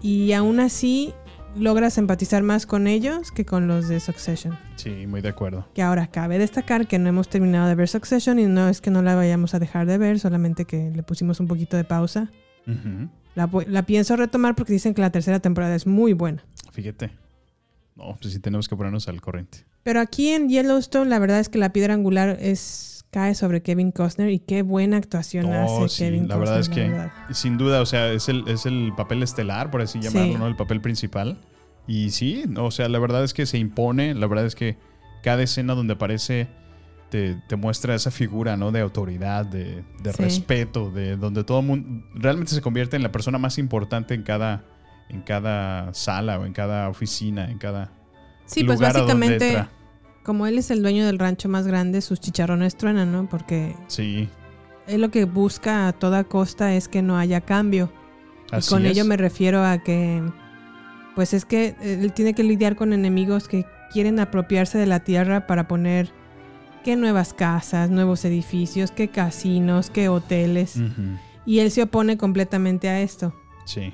Y aún así logras empatizar más con ellos que con los de Succession. Sí, muy de acuerdo. Que ahora cabe destacar que no hemos terminado de ver Succession y no es que no la vayamos a dejar de ver, solamente que le pusimos un poquito de pausa. Ujú. La, la pienso retomar porque dicen que la tercera temporada es muy buena. Fíjate. No, pues sí tenemos que ponernos al corriente. Pero aquí en Yellowstone la verdad es que la piedra angular es cae sobre Kevin Costner y qué buena actuación No, hace Oh, sí, Kevin la verdad es Costner, que la verdad. sin duda, o sea, es el, es el papel estelar, por así llamarlo, Sí. ¿no? El papel principal. Y sí, no, o sea, la verdad es que se impone, la verdad es que cada escena donde aparece te, te muestra esa figura, ¿no? De autoridad, de, de Sí. respeto, de donde todo el mundo realmente se convierte en la persona más importante en cada, en cada sala o en cada oficina, en cada Sí, pues lugar a donde básicamente, entra. como él es el dueño del rancho más grande, sus chicharrones truenan, ¿no? Porque Sí, él lo que busca a toda costa es que no haya cambio. Y Así con es. ello me refiero a que, pues es que él tiene que lidiar con enemigos que quieren apropiarse de la tierra para poner que nuevas casas, nuevos edificios, que casinos, que hoteles. Y él se opone completamente a esto. sí.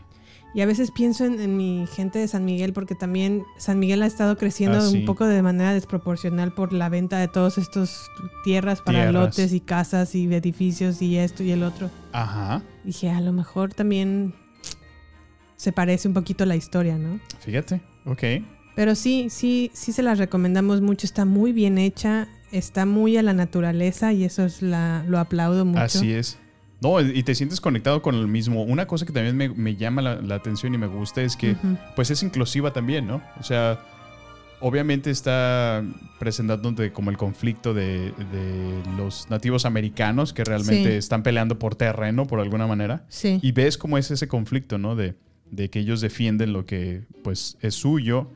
Y a veces pienso en, en mi gente de San Miguel porque también San Miguel ha estado creciendo Ah, sí. un poco de manera desproporcional por la venta de todos estos tierras para Tierras. lotes y casas y edificios y esto y el otro. Ajá. Dije, a lo mejor también se parece un poquito la historia, ¿no? Fíjate. Ok. Pero sí, sí, sí se las recomendamos mucho. Está muy bien hecha, está muy a la naturaleza y eso es la, lo aplaudo mucho. Así es. No, y te sientes conectado con el mismo. Una cosa que también me, me llama la, la atención y me gusta es que, pues, es inclusiva también, ¿no? O sea, obviamente está presentándote como el conflicto de, de los nativos americanos que realmente Sí. están peleando por terreno, por alguna manera. Sí. Y ves cómo es ese conflicto, ¿no? De, de que ellos defienden lo que, pues, es suyo,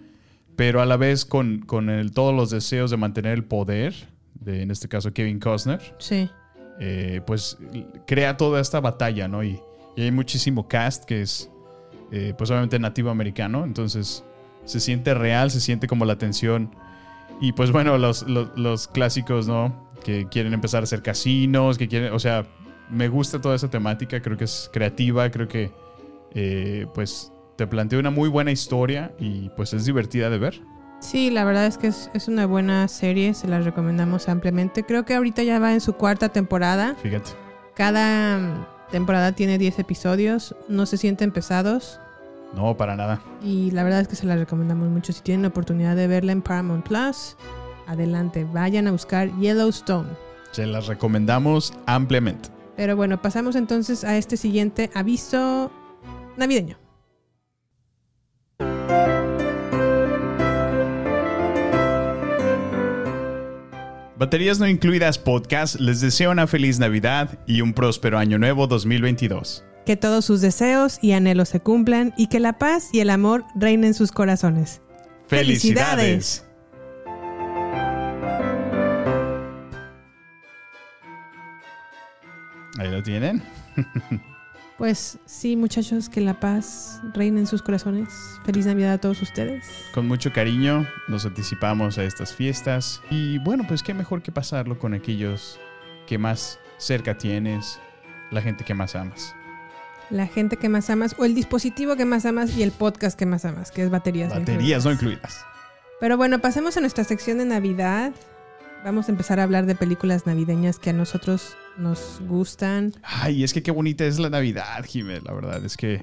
pero a la vez con, con el- todos los deseos de mantener el poder, de, en este caso, Kevin Costner Sí. eh, pues crea toda esta batalla, ¿no? Y, y hay muchísimo cast que es, eh, pues obviamente nativo americano, entonces se siente real, se siente como la tensión. Y pues bueno, los, los, los clásicos, ¿no? Que quieren empezar a hacer casinos, que quieren, o sea, me gusta toda esa temática, creo que es creativa, creo que eh, pues te plantea una muy buena historia y pues es divertida de ver. Sí, la verdad es que es, es una buena serie, se la recomendamos ampliamente. Creo que ahorita ya va en su cuarta temporada. Fíjate. Cada mm, temporada tiene 10 episodios, no se sienten pesados No, para nada. y la verdad es que se la recomendamos mucho. Si tienen la oportunidad de verla en Paramount Plus, adelante, vayan a buscar Yellowstone. Se las recomendamos ampliamente. Pero bueno, pasamos entonces a este siguiente aviso navideño. Baterías no incluidas podcast les desea una feliz Navidad y un próspero año nuevo 2022. Que todos sus deseos y anhelos se cumplan y que la paz y el amor reinen en sus corazones. ¡Felicidades! Ahí lo tienen. Pues sí, muchachos, que la paz reine en sus corazones. Feliz Navidad a todos ustedes. Con mucho cariño nos anticipamos a estas fiestas. Y bueno, pues qué mejor que pasarlo con aquellos que más cerca tienes, la gente que más amas. La gente que más amas, o el dispositivo que más amas y el podcast que más amas, que es baterías. no Baterías no incluidas. incluidas. Pero bueno, pasemos a nuestra sección de Navidad. Vamos a empezar a hablar de películas navideñas que a nosotros nos gustan. Ay, es que qué bonita es la Navidad, Jiménez. La verdad es que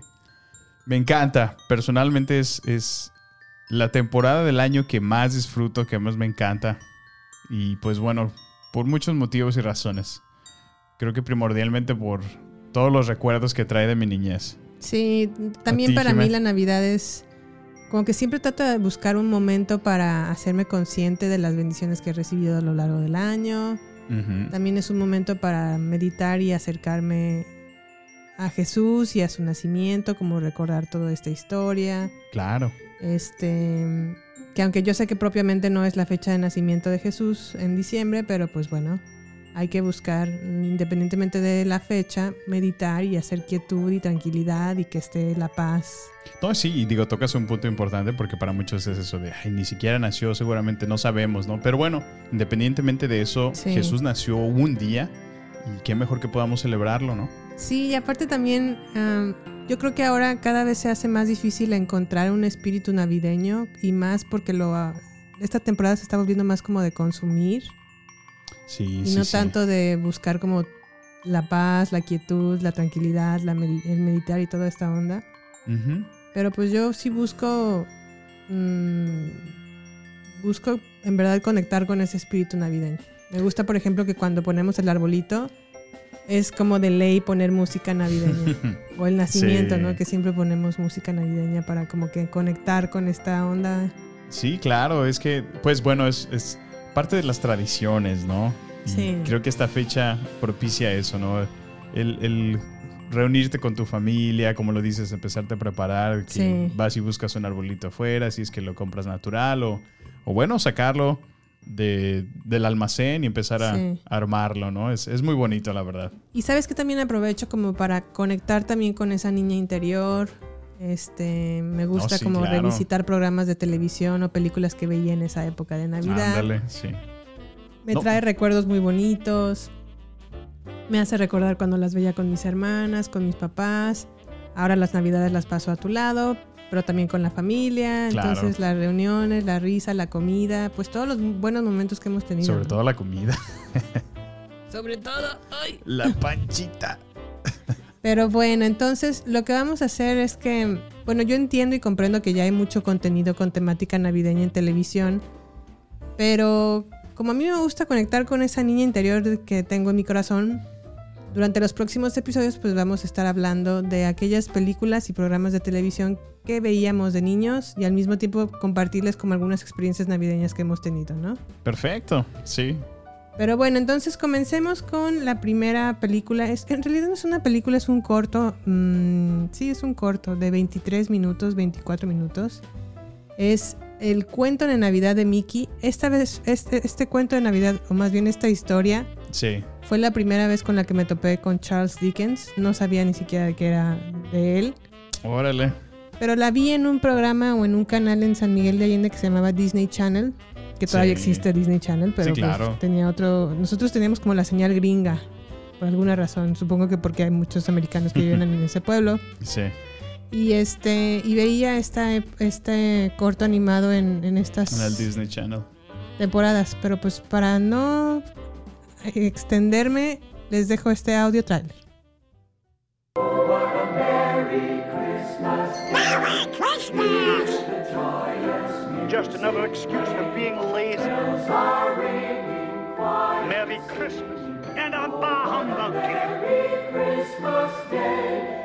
me encanta. Personalmente es, es la temporada del año que más disfruto, que más me encanta. Y pues bueno, por muchos motivos y razones. Creo que primordialmente por todos los recuerdos que trae de mi niñez. Sí, también ti, para mí la Navidad es como que siempre trato de buscar un momento para hacerme consciente de las bendiciones que he recibido a lo largo del año. También es un momento para meditar y acercarme a Jesús y a su nacimiento, como recordar toda esta historia. Claro. Este, que aunque yo sé que propiamente no es la fecha de nacimiento de Jesús en diciembre, pero pues bueno, hay que buscar, independientemente de la fecha, meditar y hacer quietud y tranquilidad y que esté la paz. No, sí, y digo, tocas un punto importante porque para muchos es eso de, ay, ni siquiera nació, seguramente no sabemos, ¿no? Pero bueno, independientemente de eso, Sí. Jesús nació un día y qué mejor que podamos celebrarlo, ¿no? Sí, y aparte también, am, yo creo que ahora cada vez se hace más difícil encontrar un espíritu navideño y más porque lo esta temporada se está volviendo más como de consumir Sí, y sí, no sí. tanto de buscar como la paz, la quietud, la tranquilidad, la el meditar y toda esta onda. Pero pues yo sí busco. mm, busco en verdad conectar con ese espíritu navideño. Me gusta, por ejemplo, que cuando ponemos el arbolito es como de ley poner música navideña. o el nacimiento, Sí. ¿no? Que siempre ponemos música navideña para como que conectar con esta onda. Sí, claro, es que, pues bueno, es, es parte de las tradiciones, ¿no? Sí. creo que esta fecha propicia eso, ¿no? El, el reunirte con tu familia, como lo dices, empezarte a preparar, que Sí. vas y buscas un arbolito afuera, si es que lo compras natural, o, o bueno, sacarlo de, del almacén y empezar a, Sí. a armarlo, ¿no? Es, es muy bonito, la verdad. Y sabes que también aprovecho como para conectar también con esa niña interior. Este, me gusta sí, como claro. revisitar programas de televisión o películas que veía en esa época de Navidad. Ándale, sí. Me No. trae recuerdos muy bonitos. Me hace recordar cuando las veía con mis hermanas, con mis papás. Ahora las navidades las paso a tu lado, pero también con la familia. Claro. Entonces las reuniones, la risa, la comida, pues todos los buenos momentos que hemos tenido. Sobre ¿no? todo la comida. Sobre todo, ay. La panchita. Pero bueno, entonces lo que vamos a hacer es que, bueno, yo entiendo y comprendo que ya hay mucho contenido con temática navideña en televisión, pero como a mí me gusta conectar con esa niña interior que tengo en mi corazón, durante los próximos episodios pues vamos a estar hablando de aquellas películas y programas de televisión que veíamos de niños y al mismo tiempo compartirles como algunas experiencias navideñas que hemos tenido, ¿no? Perfecto, sí. Pero bueno, entonces comencemos con la primera película. Es, en realidad no es una película, es un corto. mm, sí, es un corto de 23 minutos, 24 minutos. Es el cuento de Navidad de Mickey. Esta vez, este, este cuento de Navidad, o más bien esta historia, Sí. fue la primera vez con la que me topé con Charles Dickens. No sabía ni siquiera que era de él. Órale. Pero la vi en un programa o en un canal en San Miguel de Allende que se llamaba Disney Channel, que todavía Sí. existe Disney Channel, pero Sí, pues, tenía otro. Nosotros teníamos como la señal gringa, por alguna razón. Supongo que porque hay muchos americanos que viven en ese pueblo. Sí. Y este y veía esta, este corto animado en, en estas En el Disney Channel. temporadas, pero pues para no extenderme, les dejo este audio trailer. Merry Christmas! Just another excuse for being lazy. Merry Christmas and a bah humbug to you. Merry Christmas Day.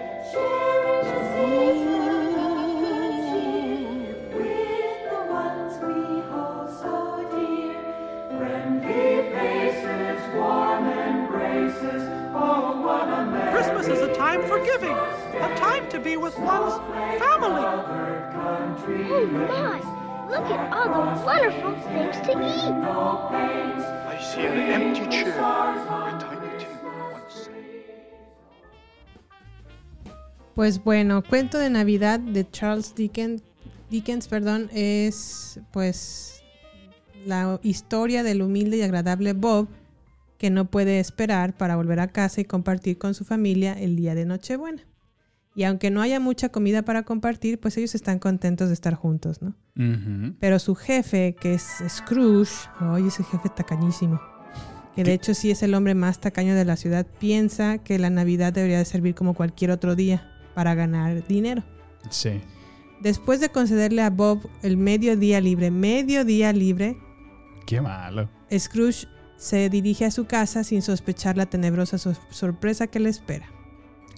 Christmas is a time for giving, a time to be with one's family. Oh my! Look at all the wonderful things to eat. I see an empty chair where Tiny Tim once sat. Pues bueno, cuento de Navidad de Charles Dickens, Dickens, perdón, es pues la historia del humilde y agradable Bob que no puede esperar para volver a casa y compartir con su familia el día de Nochebuena. Y aunque no haya mucha comida para compartir, pues ellos están contentos de estar juntos, ¿no? Pero su jefe, que es Scrooge, oye, ese jefe tacañísimo, que de hecho sí es el hombre más tacaño de la ciudad, piensa que la Navidad debería de servir como cualquier otro día para ganar dinero. Sí. Después de concederle a Bob el medio día libre, medio día libre, Qué malo. Scrooge se dirige a su casa sin sospechar la tenebrosa sor- sorpresa que le espera.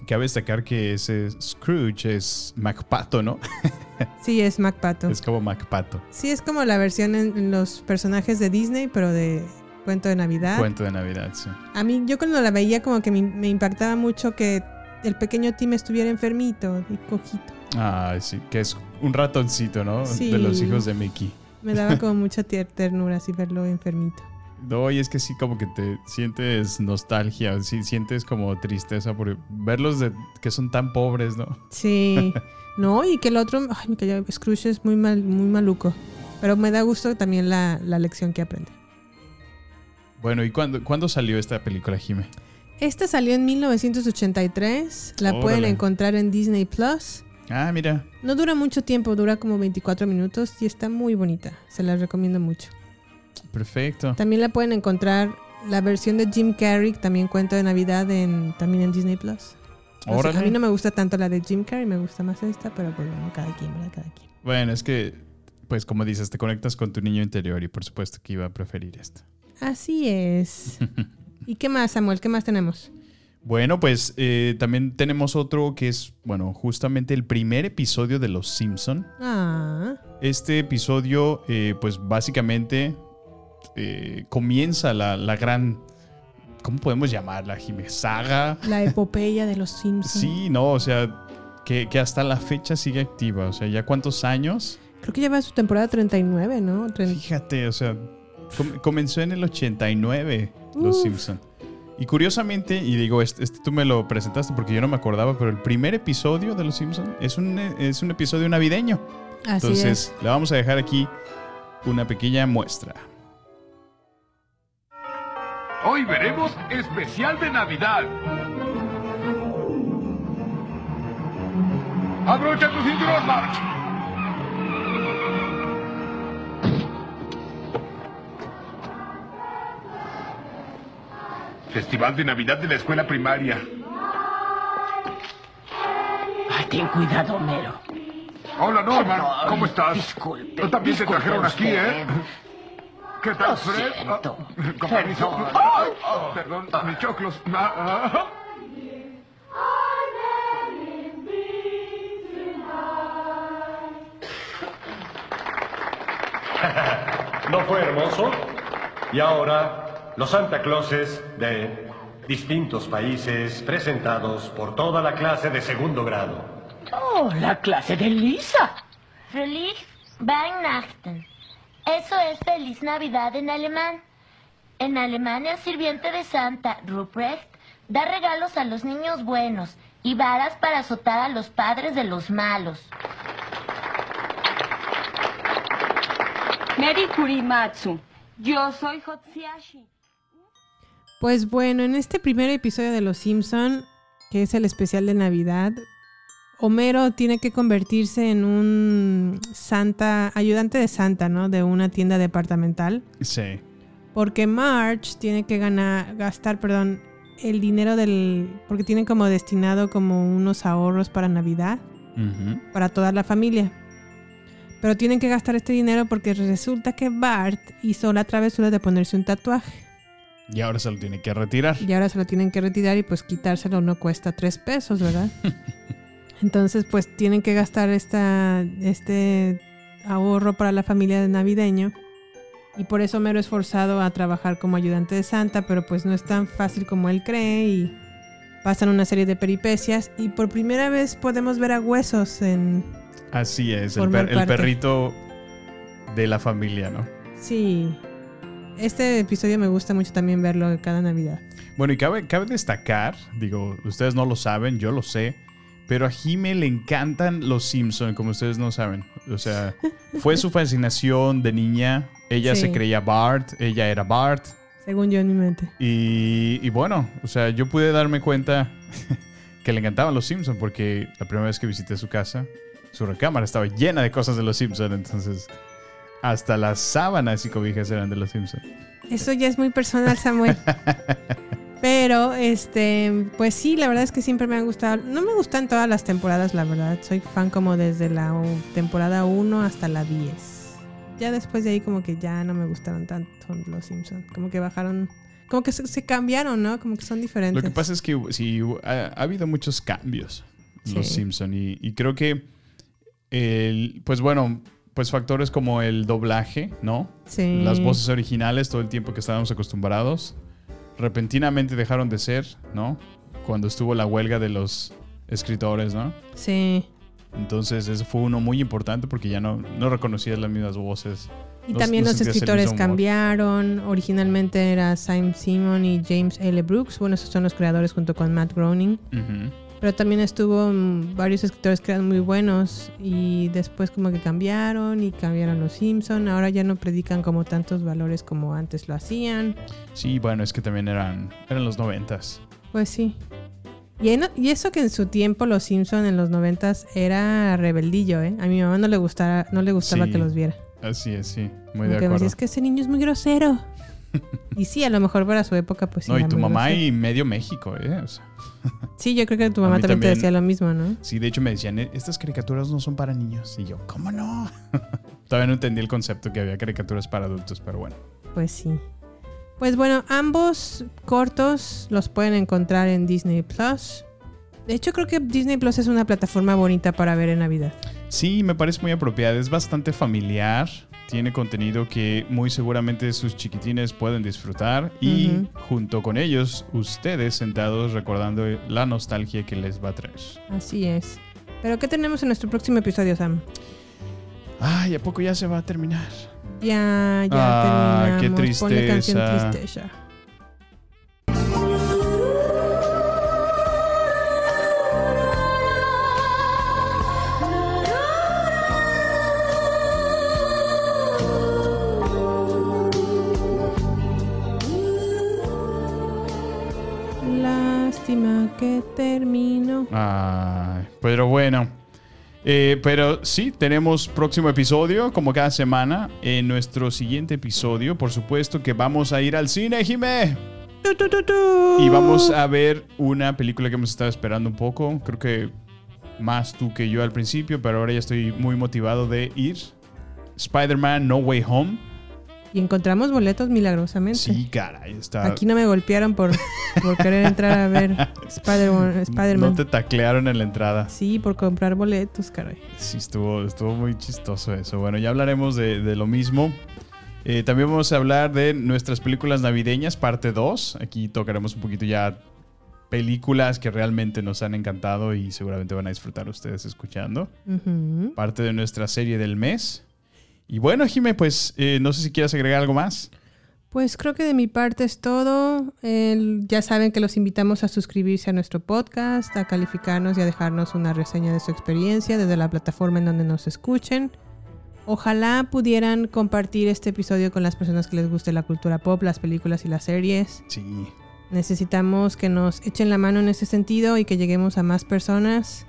Cabe destacar que ese Scrooge es MacPato, ¿no? Sí, es MacPato. Es como MacPato. Sí, es como la versión en, los personajes de Disney, pero de cuento de Navidad. Cuento de Navidad, sí. A mí, yo cuando la veía, como que me, me impactaba mucho que el pequeño Tim estuviera enfermito y cojito. Ah, sí, que es un ratoncito, ¿no? Sí. De los hijos de Mickey. Me daba como mucha ternura así verlo enfermito. No, y es que sí, como que te sientes nostalgia, sí, sientes como tristeza por verlos de, que son tan pobres, ¿no? Sí. No, y que el otro, ay, me Scrooge es muy mal, muy maluco. Pero me da gusto también la, la lección que aprende. Bueno, ¿y cuándo, cuándo salió esta película, Jime? Esta salió en 1983. La pueden encontrar en Disney Plus. Ah, mira. No dura mucho tiempo, dura como 24 minutos y está muy bonita. Se la recomiendo mucho. Perfecto. También la pueden encontrar la versión de Jim Carrey, también cuento de Navidad, en, también en Disney Plus. O sea, a mí no me gusta tanto la de Jim Carrey, me gusta más esta, pero pues bueno, cada quien, ¿verdad? Cada quien. Bueno, es que, pues como dices, te conectas con tu niño interior y por supuesto que iba a preferir esta. Así es. ¿Y qué más, Samuel? ¿Qué más tenemos? Bueno, pues eh, también tenemos otro que es, bueno, justamente el primer episodio de Los Simpson. Ah, Este episodio, eh, pues básicamente eh, comienza la, la gran ¿cómo podemos llamarla, Jimé? Saga. La epopeya de los Simpsons. Sí, no, o sea, que, que hasta la fecha sigue activa. O sea, ¿ya cuántos años? Creo que lleva su temporada 39, ¿no? Fíjate, o sea, com- comenzó en el 89 Los. Simpson. Y curiosamente, y digo, este, este tú me lo presentaste porque yo no me acordaba, pero el primer episodio de Los Simpson es un, es un episodio navideño. Así Entonces, le vamos a dejar aquí una pequeña muestra. Hoy veremos especial de Navidad. Abrocha tu cinturón, March. Festival de Navidad de la escuela primaria. Ay, ten cuidado, Homero. Hola, Norman. ¿Cómo estás? disculpe, también disculpe trajeron aquí, usted. ¿eh? ¿Qué tal, Lo Fred? siento. Ah, con permiso. Perdón. ¡Ay! Perdón, mis choclos. Ah, ah. ¿No fue hermoso? Y ahora, los Santa Clauses de distintos países presentados por toda la clase de segundo grado. Oh, la clase de Lisa. Feliz Weihnachten. Eso es Feliz Navidad en alemán. En Alemania, el sirviente de Santa, Ruprecht, da regalos a los niños buenos y varas para azotar a los padres de los malos. Meri Kurimatsu. Yo soy Hotsiashi. Pues bueno, en este primer episodio de Los Simpson, que es el especial de Navidad, Homero tiene que convertirse en un Santa, ayudante de Santa, ¿no? De una tienda departamental. Sí. Porque Marge tiene que ganar, gastar, perdón, el dinero del. Porque tienen como destinado como unos ahorros para Navidad, para toda la familia. Pero tienen que gastar este dinero porque resulta que Bart hizo la travesura de ponerse un tatuaje. Y ahora se lo tiene que retirar. Y ahora se lo tienen que retirar y pues quitárselo no cuesta tres pesos, ¿verdad? Entonces pues tienen que gastar esta, este ahorro para la familia de navideño. Y por eso Mero es forzado a trabajar como ayudante de Santa, pero pues no es tan fácil como él cree y pasan una serie de peripecias. Y por primera vez podemos ver a Huesos en... Así es, el, per- el perrito de la familia, ¿no? Sí. Este episodio me gusta mucho también verlo cada Navidad. Bueno, y cabe, cabe destacar, digo, ustedes no lo saben, yo lo sé, pero a Jime le encantan los Simpson, como ustedes no saben. O sea, fue su fascinación de niña. Ella Sí. se creía Bart, ella era Bart. Según yo en mi mente. Y, y bueno, o sea, yo pude darme cuenta que le encantaban los Simpson porque la primera vez que visité su casa, su recámara estaba llena de cosas de los Simpson, entonces hasta las sábanas y cobijas eran de los Simpson. Eso ya es muy personal, Samuel. Pero, este, pues sí, la verdad es que siempre me han gustado. No me gustan todas las temporadas, la verdad. Soy fan como desde la temporada 1 hasta la 10. Ya después de ahí como que ya no me gustaron tanto los Simpsons. Como que bajaron, como que se, se cambiaron, ¿no? Como que son diferentes. Lo que pasa es que sí, ha, ha habido muchos cambios en los. Simpson y, y creo que, el, pues bueno, pues factores como el doblaje, ¿no? Sí. Las voces originales todo el tiempo que estábamos acostumbrados, repentinamente dejaron de ser, ¿no? Cuando estuvo la huelga de los escritores, ¿no? Sí. Entonces eso fue uno muy importante porque ya no, no reconocías las mismas voces. Y No- también no los escritores cambiaron. Originalmente era Simon Simon y James L. Brooks. Bueno, esos son los creadores junto con Matt Groening. Pero también estuvo mm, varios escritores que eran muy buenos y después como que cambiaron y cambiaron los Simpson. Ahora ya no predican como tantos valores como antes lo hacían. Sí, bueno, es que también eran, eran los noventas. Pues sí. Y, en- y eso que en su tiempo los Simpson en los noventas era rebeldillo, ¿eh? A mi mamá no le gustaba, no le gustaba Sí. que los viera. Así es, sí, muy Como de que me acuerdo. decía, es que ese niño es muy grosero. Y sí, a lo mejor para su época, pues sí. No, y tu mamá grosero. y medio México, ¿eh? O sea, Sí, yo creo que tu mamá mí también, te decía lo mismo, ¿no? Sí, de hecho me decían, "Eh, estas caricaturas no son para niños. Y yo, ¿cómo no? Todavía no entendí el concepto que había caricaturas para adultos, pero bueno. Pues sí. Pues bueno, ambos cortos los pueden encontrar en Disney Plus. De hecho, creo que Disney Plus es una plataforma bonita para ver en Navidad. Sí, me parece muy apropiada. Es bastante familiar. tiene contenido que muy seguramente sus chiquitines pueden disfrutar y junto con ellos ustedes sentados recordando la nostalgia que les va a traer. Así es. Pero ¿qué tenemos en nuestro próximo episodio, Sam? Ay, ¿a poco ya se va a terminar? Ya, ya Ah, qué terminamos. Ponle canción tristeza. Lástima que termino. Ay, pero bueno. Eh, pero sí, tenemos próximo episodio, como cada semana. En nuestro siguiente episodio, por supuesto que vamos a ir al cine, Jimé. Y vamos a ver una película que hemos estado esperando un poco. Creo que más tú que yo al principio, pero ahora ya estoy muy motivado de ir. Spider-Man No Way Home. Y encontramos boletos milagrosamente. Sí, caray, está. Aquí no me golpearon por, por querer entrar a ver Spider-Man. No te taclearon en la entrada. Sí, por comprar boletos, caray. Sí, estuvo, estuvo muy chistoso eso. Bueno, ya hablaremos de, de lo mismo. Eh, también vamos a hablar de nuestras películas navideñas, parte 2. Aquí tocaremos un poquito ya películas que realmente nos han encantado y seguramente van a disfrutar ustedes escuchando. Parte de nuestra serie del mes. Y bueno, Jime, pues eh, no sé si quieres agregar algo más. Pues creo que de mi parte es todo. Ya saben que los invitamos a suscribirse a nuestro podcast, a calificarnos y a dejarnos una reseña de su experiencia desde la plataforma en donde nos escuchen. Ojalá pudieran compartir este episodio con las personas que les guste la cultura pop, las películas y las series. Sí. Necesitamos que nos echen la mano en ese sentido y que lleguemos a más personas.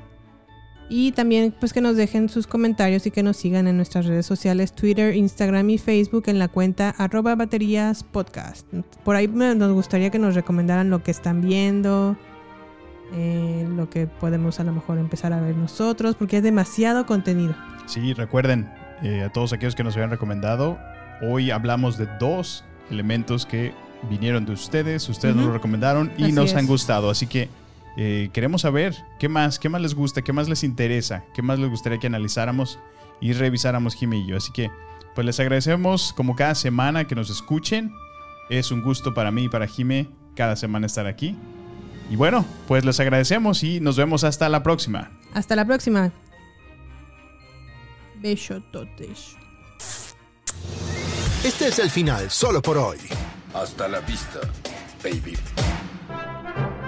Y también pues que nos dejen sus comentarios y que nos sigan en nuestras redes sociales, Twitter, Instagram y Facebook en la cuenta arroba baterías podcast. Por ahí nos gustaría que nos recomendaran lo que están viendo, eh, lo que podemos a lo mejor empezar a ver nosotros, porque es demasiado contenido. Sí, recuerden, eh, a todos aquellos que nos habían recomendado, hoy hablamos de dos elementos que vinieron de ustedes, ustedes nos lo recomendaron y Así nos es. han gustado. Así que eh, queremos saber qué más, qué más les gusta, qué más les interesa, qué más les gustaría que analizáramos y revisáramos yo. Así que, pues les agradecemos como cada semana que nos escuchen. Es un gusto para mí y para Jime cada semana estar aquí. Y bueno, pues les agradecemos y nos vemos hasta la próxima. Hasta la próxima. Besototes. Este es el final solo por hoy. Hasta la vista, baby.